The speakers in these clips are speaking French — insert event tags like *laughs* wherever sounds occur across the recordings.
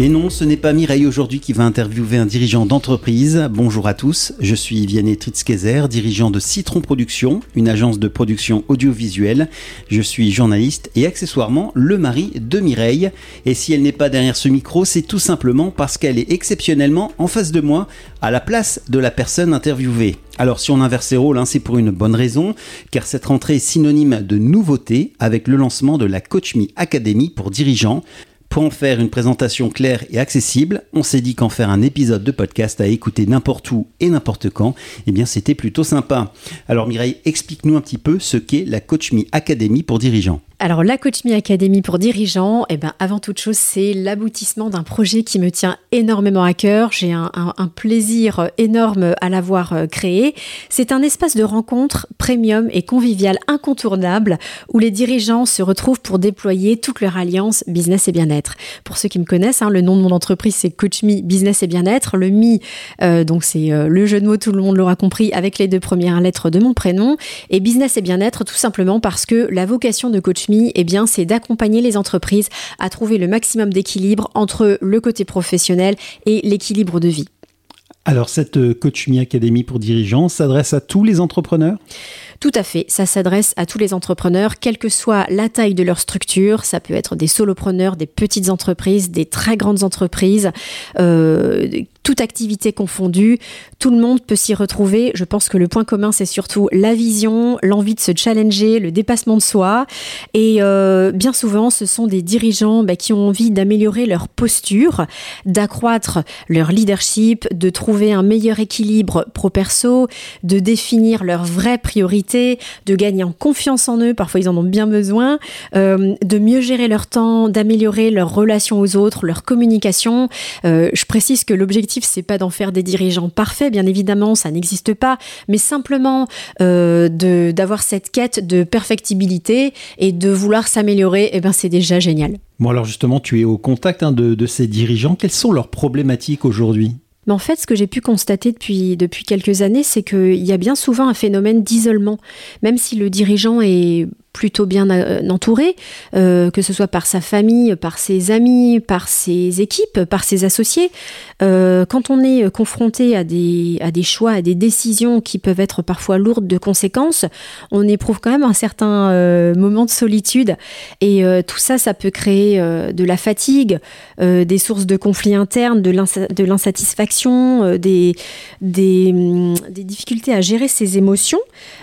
Et non, ce n'est pas Mireille aujourd'hui qui va interviewer un dirigeant d'entreprise. Bonjour à tous, je suis Vianney Tritzkezer, dirigeant de Citron Productions, une agence de production audiovisuelle. Je suis journaliste et accessoirement le mari de Mireille. Et si elle n'est pas derrière ce micro, c'est tout simplement parce qu'elle est exceptionnellement en face de moi, à la place de la personne interviewée. Alors si on inverse les rôles, hein, c'est pour une bonne raison, car cette rentrée est synonyme de nouveauté avec le lancement de la Coach Me Academy pour dirigeants. Pour en faire une présentation claire et accessible, on s'est dit qu'en faire un épisode de podcast à écouter n'importe où et n'importe quand, eh bien c'était plutôt sympa. Alors Mireille, explique-nous un petit peu ce qu'est la Coach Me Academy pour dirigeants. Alors la Coach Me Academy pour dirigeants, eh ben, avant toute chose, c'est l'aboutissement d'un projet qui me tient énormément à cœur. J'ai un, plaisir énorme à l'avoir euh, créé. C'est un espace de rencontre premium et convivial incontournable où les dirigeants se retrouvent pour déployer toute leur alliance business et bien-être. Pour ceux qui me connaissent, hein, le nom de mon entreprise c'est Coach Me Business et Bien-être. Le Me, euh, donc c'est euh, le jeu de mots, tout le monde l'aura compris, avec les deux premières lettres de mon prénom. Et Business et Bien-être tout simplement parce que la vocation de Coach eh bien, c'est d'accompagner les entreprises à trouver le maximum d'équilibre entre le côté professionnel et l'équilibre de vie. Alors, cette euh, Coach Me Academy pour dirigeants s'adresse à tous les entrepreneurs? Tout à fait, ça s'adresse à tous les entrepreneurs, quelle que soit la taille de leur structure. Ça peut être des solopreneurs, des petites entreprises, des très grandes entreprises, euh, toute activité confondue. Tout le monde peut s'y retrouver. Je pense que le point commun, c'est surtout la vision, l'envie de se challenger, le dépassement de soi. Et euh, bien souvent, ce sont des dirigeants bah, qui ont envie d'améliorer leur posture, d'accroître leur leadership, de trouver un meilleur équilibre pro-perso, de définir leurs vraies priorités, de gagner en confiance en eux. Parfois, ils en ont bien besoin, euh, de mieux gérer leur temps, d'améliorer leur relation aux autres, leur communication. Euh, je précise que l'objectif c'est pas d'en faire des dirigeants parfaits, bien évidemment, ça n'existe pas, mais simplement euh, d'avoir cette quête de perfectibilité et de vouloir s'améliorer, eh ben c'est déjà génial. Bon alors justement, tu es au contact hein, de, de ces dirigeants. Quelles sont leurs problématiques aujourd'hui? Mais en fait, ce que j'ai pu constater depuis, depuis quelques années, c'est qu'il y a bien souvent un phénomène d'isolement. Même si le dirigeant est plutôt bien euh, entouré, euh, que ce soit par sa famille, par ses amis, par ses équipes, par ses associés. Euh, quand on est confronté à des, à des choix, à des décisions qui peuvent être parfois lourdes de conséquences, on éprouve quand même un certain moment de solitude. Et tout ça, ça peut créer de la fatigue, des sources de conflits internes, de l'insatisfaction, des, des, hum, des, difficultés à gérer ses émotions.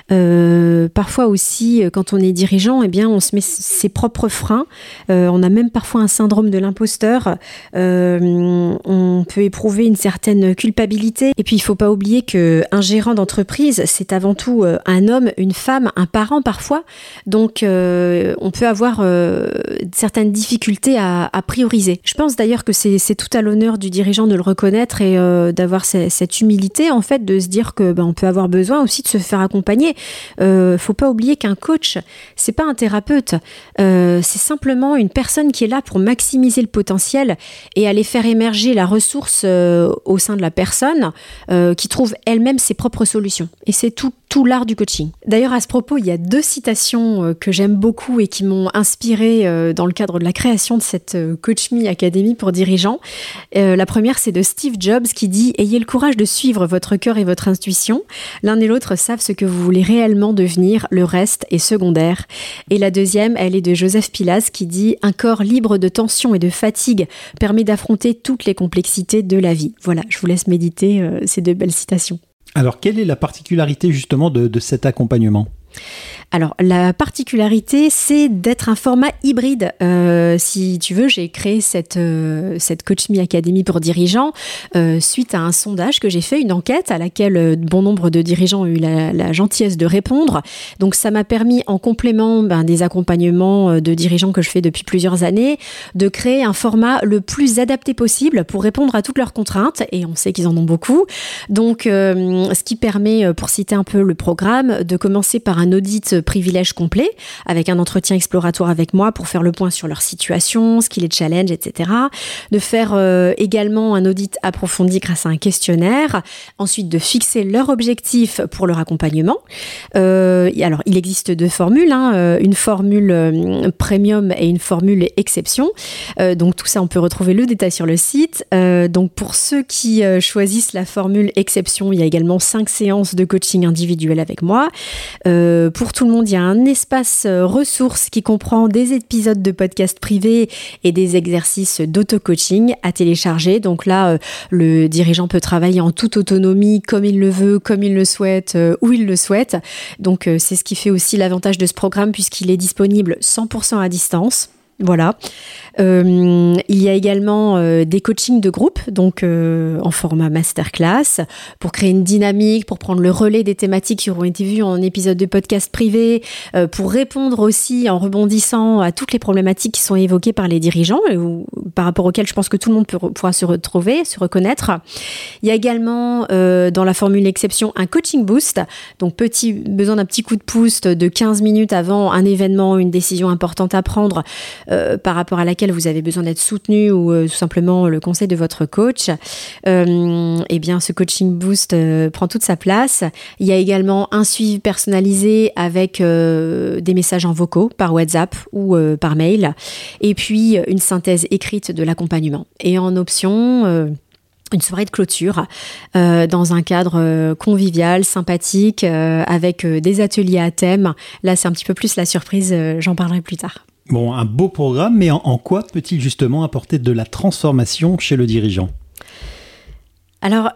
parfois aussi, quand on est dirigeant, eh bien, on se met ses propres freins. Euh, on a même parfois un syndrome de l'imposteur. Euh, on peut éprouver une certaine culpabilité. Et puis, il faut pas oublier que un gérant d'entreprise, c'est avant tout euh, un homme, une femme, un parent parfois. Donc, on peut avoir certaines difficultés à, prioriser. Je pense d'ailleurs que c'est tout à l'honneur du dirigeant de le reconnaître et d'avoir cette humilité, en fait, de se dire que ben, on peut avoir besoin aussi de se faire accompagner. Euh, faut pas oublier qu'un coach, c'est pas un thérapeute, euh, c'est simplement une personne qui est là pour maximiser le potentiel et aller faire émerger la ressource euh, au sein de la personne euh, qui trouve elle-même ses propres solutions. Et c'est tout, tout l'art du coaching. D'ailleurs, à ce propos, il y a deux citations que j'aime beaucoup et qui m'ont inspiré dans le cadre de la création de cette Coach Me Academy pour dirigeants. la première, c'est de Steve Jobs qui dit Ayez le courage de suivre votre cœur et votre intuition. L'un et l'autre savent ce que vous voulez réellement devenir, le reste est secondaire. Et la deuxième, elle est de Joseph Pilas qui dit Un corps libre de tension et de fatigue permet d'affronter toutes les complexités de la vie. Voilà, je vous laisse méditer euh, ces deux belles citations. Alors, quelle est la particularité justement de, cet accompagnement? Alors, la particularité, c'est d'être un format hybride. Euh, si tu veux, j'ai créé cette, euh, cette Coach Me Academy pour dirigeants euh, suite à un sondage que j'ai fait, une enquête à laquelle bon nombre de dirigeants ont eu la, gentillesse de répondre. Donc, ça m'a permis, en complément ben, des accompagnements de dirigeants que je fais depuis plusieurs années, de créer un format le plus adapté possible pour répondre à toutes leurs contraintes. Et on sait qu'ils en ont beaucoup. Donc, ce qui permet, pour citer un peu le programme, de commencer par un audit privilège complet, avec un entretien exploratoire avec moi pour faire le point sur leur situation, ce qui les challenge, etc. De faire euh, également un audit approfondi grâce à un questionnaire. Ensuite, de fixer leur objectif pour leur accompagnement. Euh, alors, il existe deux formules, hein, euh, une formule premium et une formule exception. donc, tout ça, on peut retrouver le détail sur le site. donc, pour ceux qui choisissent la formule exception, il y a également cinq séances de coaching individuel avec moi. Pour tout le monde, il y a un espace euh, ressources qui comprend des épisodes de podcasts privés et des exercices d'auto-coaching à télécharger. Donc là, euh, le dirigeant peut travailler en toute autonomie, comme il le veut, comme il le souhaite, euh, où il le souhaite. Donc c'est ce qui fait aussi l'avantage de ce programme puisqu'il est disponible 100% à distance. Voilà. Euh, il y a également euh, des coachings de groupe, donc euh, en format masterclass, pour créer une dynamique, pour prendre le relais des thématiques qui auront été vues en épisode de podcast privé, pour répondre aussi en rebondissant à toutes les problématiques qui sont évoquées par les dirigeants, ou par rapport auxquelles je pense que tout le monde pourra se retrouver, se reconnaître. Il y a également dans la formule exception un coaching boost, donc petit, besoin d'un petit coup de pouce de 15 minutes avant un événement, une décision importante à prendre par rapport à laquelle vous avez besoin d'être soutenu ou euh, tout simplement le conseil de votre coach, euh, eh bien ce coaching boost euh, prend toute sa place. Il y a également un suivi personnalisé avec des messages en vocaux par WhatsApp ou par mail, et puis une synthèse écrite de l'accompagnement. Et en option une soirée de clôture dans un cadre convivial, sympathique, avec des ateliers à thème. Là, c'est un petit peu plus la surprise, j'en parlerai plus tard. Bon, un beau programme, mais en, quoi peut-il justement apporter de la transformation chez le dirigeant? Alors,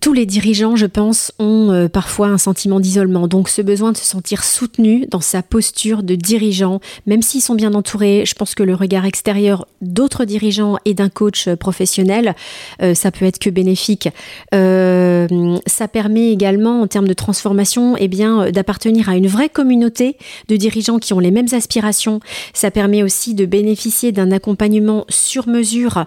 tous les dirigeants, je pense, ont euh, parfois un sentiment d'isolement. Donc ce besoin de se sentir soutenu dans sa posture de dirigeant, même s'ils sont bien entourés, je pense que le regard extérieur d'autres dirigeants et d'un coach professionnel, euh, ça peut être que bénéfique. Euh, ça permet également, en termes de transformation, eh bien, d'appartenir à une vraie communauté de dirigeants qui ont les mêmes aspirations. Ça permet aussi de bénéficier d'un accompagnement sur mesure,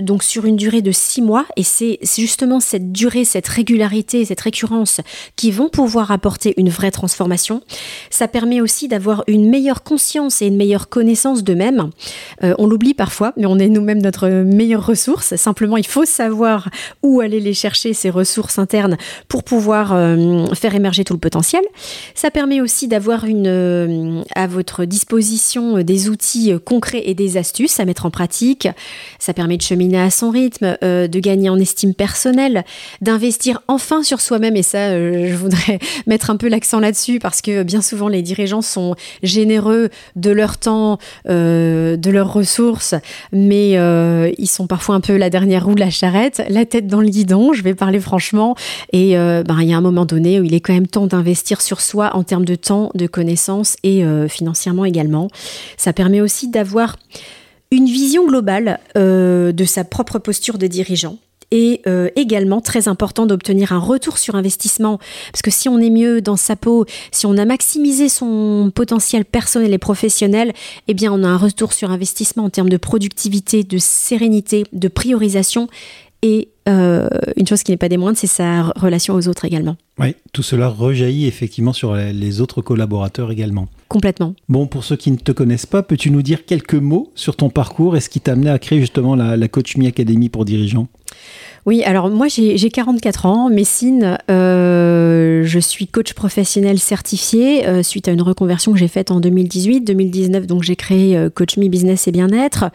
donc sur une durée de six mois. Et c'est justement cette durée cette régularité, cette récurrence qui vont pouvoir apporter une vraie transformation. Ça permet aussi d'avoir une meilleure conscience et une meilleure connaissance d'eux-mêmes. Euh, on l'oublie parfois, mais on est nous-mêmes notre meilleure ressource. Simplement, il faut savoir où aller les chercher, ces ressources internes, pour pouvoir euh, faire émerger tout le potentiel. Ça permet aussi d'avoir une, euh, à votre disposition des outils concrets et des astuces à mettre en pratique. Ça permet de cheminer à son rythme, de gagner en estime personnelle, d'investir enfin sur soi-même. Et ça, euh, je voudrais *laughs* mettre un peu l'accent là-dessus parce que bien souvent, les dirigeants sont généreux de leur temps, euh, de leurs ressources, mais euh, ils sont parfois un peu la dernière roue de la charrette, la tête dans le guidon, je vais parler franchement. Et ben, il y a un moment donné où il est quand même temps d'investir sur soi en termes de temps, de connaissances et financièrement également. Ça permet aussi d'avoir une vision globale de sa propre posture de dirigeant et euh, également très important d'obtenir un retour sur investissement parce que si on est mieux dans sa peau, si on a maximisé son potentiel personnel et professionnel, eh bien on a un retour sur investissement en termes de productivité, de sérénité, de priorisation et euh, une chose qui n'est pas des moindres, c'est sa relation aux autres également. Oui, tout cela rejaillit effectivement sur les autres collaborateurs également. Complètement. Bon, pour ceux qui ne te connaissent pas, peux-tu nous dire quelques mots sur ton parcours et ce qui t'a amené à créer justement la, la Coach Me Academy pour dirigeants? Oui, alors moi j'ai 44 ans, Messine, euh, je suis coach professionnel certifié euh, suite à une reconversion que j'ai faite en 2018-2019, donc j'ai créé euh, Coach Me Business et Bien-être.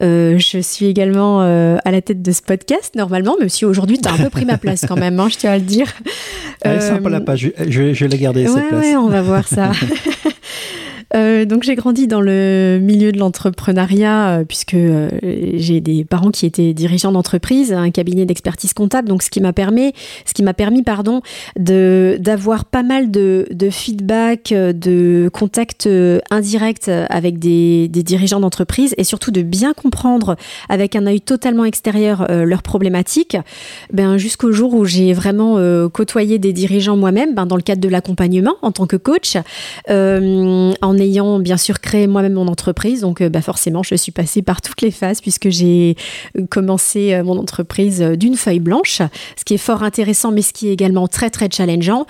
je suis également à la tête de ce podcast normalement, même si aujourd'hui tu as un peu pris ma place quand même, hein, je tiens à le dire. Elle est sympa la page, je, vais la garder cette place. Oui, on va voir ça. *laughs* Euh, donc j'ai grandi dans le milieu de l'entrepreneuriat euh, puisque euh, j'ai des parents qui étaient dirigeants d'entreprise, un cabinet d'expertise comptable. Donc ce qui m'a permis, ce qui m'a permis, pardon, de d'avoir pas mal de, de feedback, de contacts indirects avec des, dirigeants d'entreprise et surtout de bien comprendre avec un œil totalement extérieur leurs problématiques. Ben jusqu'au jour où j'ai vraiment côtoyé des dirigeants moi-même, ben, dans le cadre de l'accompagnement en tant que coach, en ayant bien sûr créé moi-même mon entreprise. Donc, euh, bah, forcément, je suis passée par toutes les phases puisque j'ai euh, commencé euh, mon entreprise d'une feuille blanche, ce qui est fort intéressant, mais ce qui est également très, très challengeant.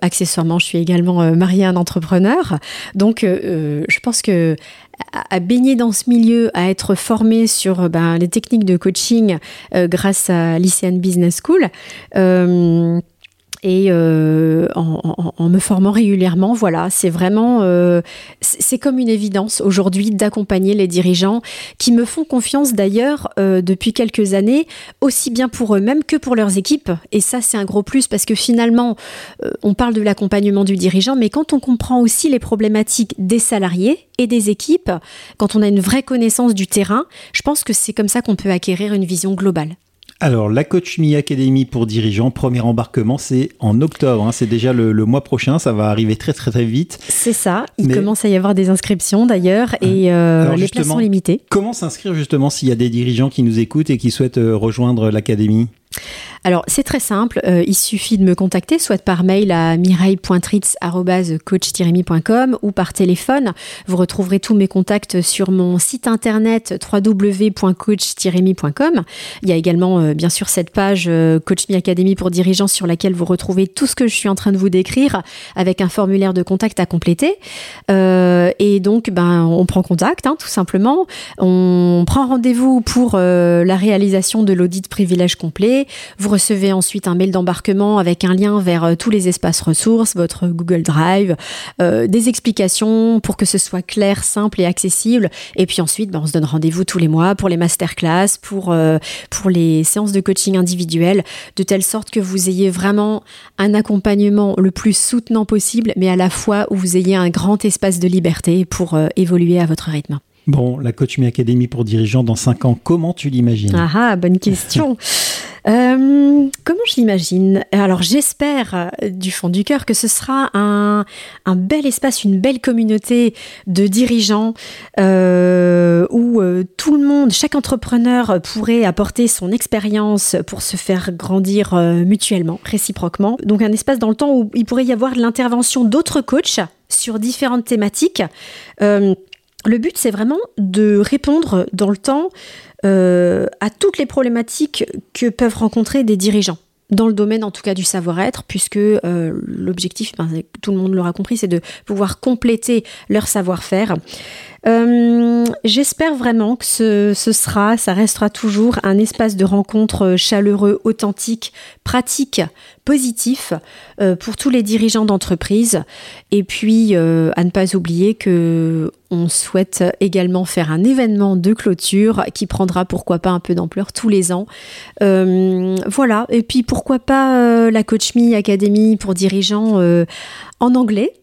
accessoirement, je suis également mariée à un entrepreneur. Donc, je pense que à baigner dans ce milieu, à être formée sur ben, les techniques de coaching grâce à l'ICN Business School, et euh, en, me formant régulièrement, voilà, c'est vraiment, euh, c'est comme une évidence aujourd'hui d'accompagner les dirigeants qui me font confiance d'ailleurs euh, depuis quelques années, aussi bien pour eux-mêmes que pour leurs équipes. Et ça, c'est un gros plus parce que finalement, on parle de l'accompagnement du dirigeant, mais quand on comprend aussi les problématiques des salariés et des équipes, quand on a une vraie connaissance du terrain, je pense que c'est comme ça qu'on peut acquérir une vision globale. Alors, la Coach Me Academy pour dirigeants, premier embarquement, c'est en octobre. Hein. c'est déjà le, mois prochain. Ça va arriver très, très, très vite. C'est ça. Il commence à y avoir des inscriptions d'ailleurs et euh, les places sont limitées. Comment s'inscrire justement s'il y a des dirigeants qui nous écoutent et qui souhaitent euh, rejoindre l'académie? Alors, c'est très simple. Euh, il suffit de me contacter, soit par mail à mireille.tritz.coach-mi.com ou par téléphone. Vous retrouverez tous mes contacts sur mon site internet www.coach-mi.com. Il y a également, euh, bien sûr, cette page euh, Coach Me Academy pour dirigeants sur laquelle vous retrouvez tout ce que je suis en train de vous décrire avec un formulaire de contact à compléter. et donc, ben, on prend contact, hein, tout simplement. On prend rendez-vous pour la réalisation de l'audit privilège complet. Recevez ensuite un mail d'embarquement avec un lien vers euh, tous les espaces ressources, votre Google Drive, euh, des explications pour que ce soit clair, simple et accessible. Et puis ensuite, ben, on se donne rendez-vous tous les mois pour les masterclass, pour, euh, pour les séances de coaching individuelles, de telle sorte que vous ayez vraiment un accompagnement le plus soutenant possible, mais à la fois où vous ayez un grand espace de liberté pour évoluer à votre rythme. Bon, la Coach Me Academy pour dirigeants dans 5 ans, comment tu l'imagines? Ah, ah bonne question. *laughs* Euh, comment je l'imagine? Alors j'espère euh, du fond du cœur que ce sera un, bel espace, une belle communauté de dirigeants euh, où tout le monde, chaque entrepreneur pourrait apporter son expérience pour se faire grandir mutuellement, réciproquement. Donc un espace dans le temps où il pourrait y avoir l'intervention d'autres coachs sur différentes thématiques le but, c'est vraiment de répondre dans le temps euh, à toutes les problématiques que peuvent rencontrer des dirigeants dans le domaine en tout cas du savoir-être, puisque euh, l'objectif, ben, tout le monde l'aura compris, c'est de pouvoir compléter leur savoir-faire. Euh, j'espère vraiment que ce, sera, ça restera toujours un espace de rencontre chaleureux, authentique, pratique, positif euh, pour tous les dirigeants d'entreprise. Et puis, euh, à ne pas oublier que on souhaite également faire un événement de clôture qui prendra pourquoi pas un peu d'ampleur tous les ans. voilà. Et puis pourquoi pas la Coach Me Academy pour dirigeants en anglais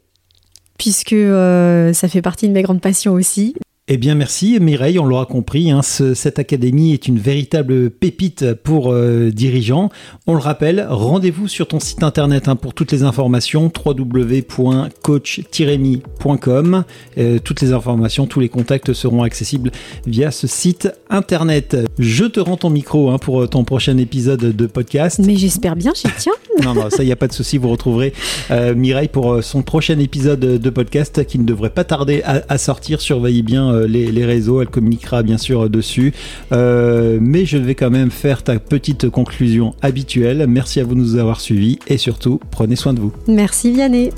puisque euh, ça fait partie de mes grandes passions aussi. Eh bien, merci Mireille, on l'aura compris, hein, cette académie est une véritable pépite pour euh, dirigeants. On le rappelle, rendez-vous sur ton site internet hein, pour toutes les informations, www.coach-mi.com. Euh, toutes les informations, tous les contacts seront accessibles via ce site internet. Je te rends ton micro hein, pour ton prochain épisode de podcast. Mais j'espère bien, j'y tiens. *laughs* non, non, ça, il n'y a pas de souci, vous retrouverez euh, Mireille pour son prochain épisode de podcast qui ne devrait pas tarder à, à sortir. Surveillez bien euh, les, réseaux, elle communiquera bien sûr dessus. Euh, mais je vais quand même faire ta petite conclusion habituelle. Merci à vous de nous avoir suivis et surtout, prenez soin de vous. Merci Vianney.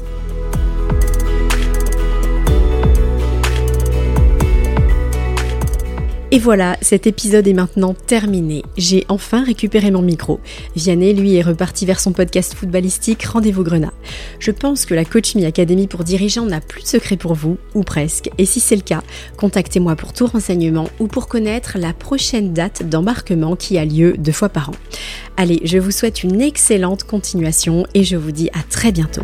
Et voilà, cet épisode est maintenant terminé. J'ai enfin récupéré mon micro. Vianney, lui, est reparti vers son podcast footballistique Rendez-vous Grenat. Je pense que la Coach Me Academy pour dirigeants n'a plus de secret pour vous, ou presque. Et si c'est le cas, contactez-moi pour tout renseignement ou pour connaître la prochaine date d'embarquement qui a lieu deux fois par an. Allez, je vous souhaite une excellente continuation et je vous dis à très bientôt.